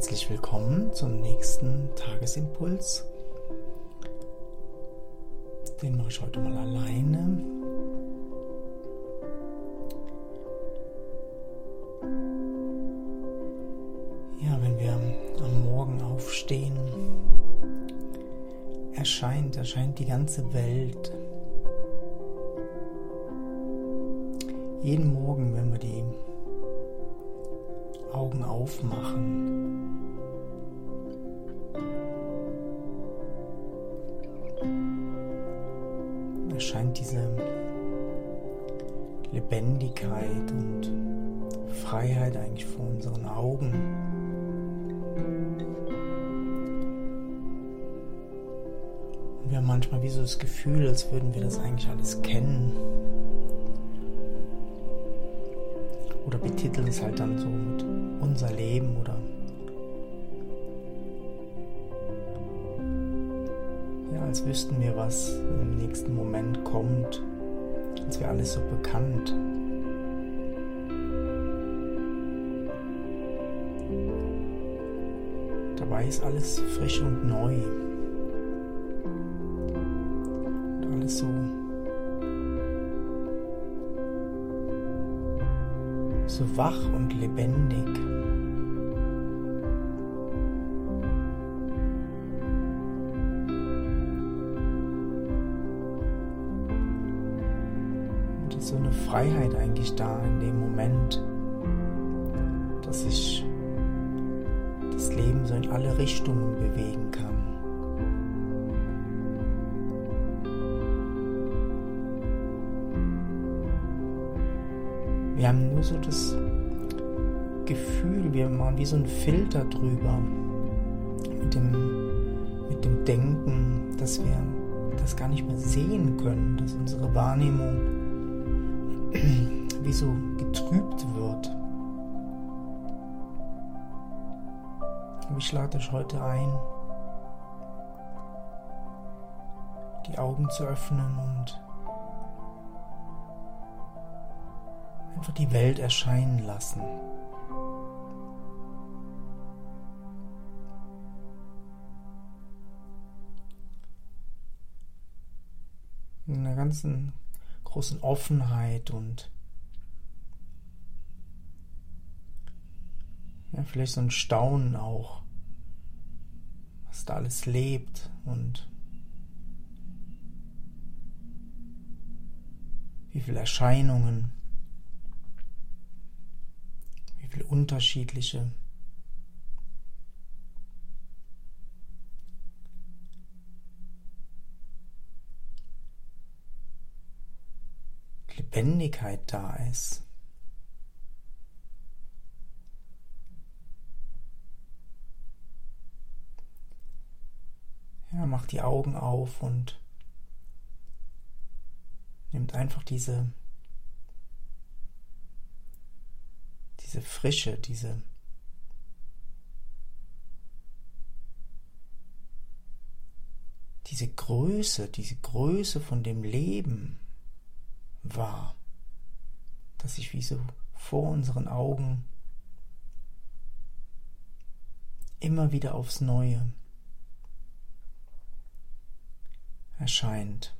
herzlich willkommen zum nächsten Tagesimpuls. Den mache ich heute mal alleine. Ja, wenn wir am Morgen aufstehen, erscheint, erscheint die ganze Welt. Jeden Morgen, wenn wir die Augen aufmachen. Erscheint diese Lebendigkeit und Freiheit eigentlich vor unseren Augen. Und wir haben manchmal wie so das Gefühl, als würden wir das eigentlich alles kennen. Oder betiteln es halt dann so mit unser Leben oder ja, als wüssten wir, was im nächsten Moment kommt, als wäre alles so bekannt. Dabei ist alles frisch und neu. Und alles so so wach und lebendig. Und ist so eine Freiheit eigentlich da in dem Moment, dass sich das Leben so in alle Richtungen bewegen kann. Wir haben nur so das Gefühl, wir machen wie so ein Filter drüber mit dem, mit dem Denken, dass wir das gar nicht mehr sehen können, dass unsere Wahrnehmung wie so getrübt wird. Aber ich lade euch heute ein, die Augen zu öffnen und einfach die Welt erscheinen lassen. In einer ganzen großen Offenheit und ja, vielleicht so ein Staunen auch, was da alles lebt und wie viele Erscheinungen viele unterschiedliche Lebendigkeit da ist. Ja, macht die Augen auf und nimmt einfach diese diese Frische, diese diese Größe, diese Größe von dem Leben wahr, dass sich wie so vor unseren Augen immer wieder aufs Neue erscheint.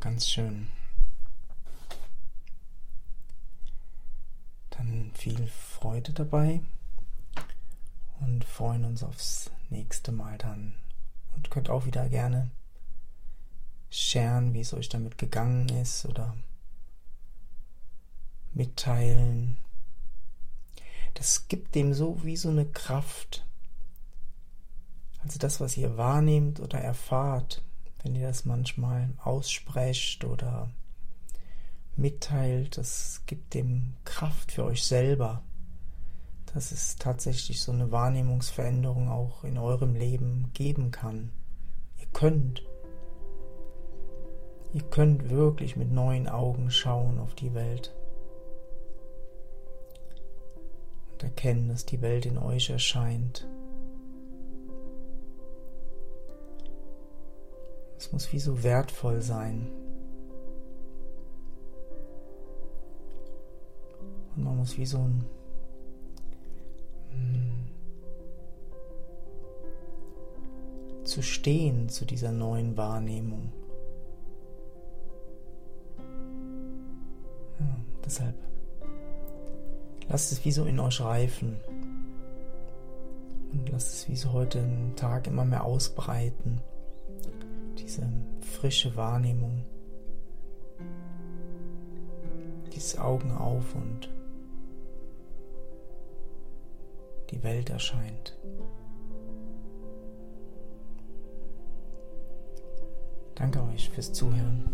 Ganz schön. Dann viel Freude dabei und freuen uns aufs nächste Mal dann. Und könnt auch wieder gerne scheren, wie es euch damit gegangen ist oder mitteilen. Das gibt dem so wie so eine Kraft. Also das, was ihr wahrnehmt oder erfahrt, wenn ihr das manchmal aussprecht oder mitteilt, das gibt dem Kraft für euch selber, dass es tatsächlich so eine Wahrnehmungsveränderung auch in eurem Leben geben kann. Ihr könnt. Ihr könnt wirklich mit neuen Augen schauen auf die Welt und erkennen, dass die Welt in euch erscheint. Es muss wie so wertvoll sein. Und man muss wie so ein hm, zu stehen zu dieser neuen Wahrnehmung. Ja, deshalb lasst es wie so in euch reifen und lasst es wie so heute im Tag immer mehr ausbreiten, diese frische Wahrnehmung, dieses Augen auf und die Welt erscheint. Danke euch fürs Zuhören.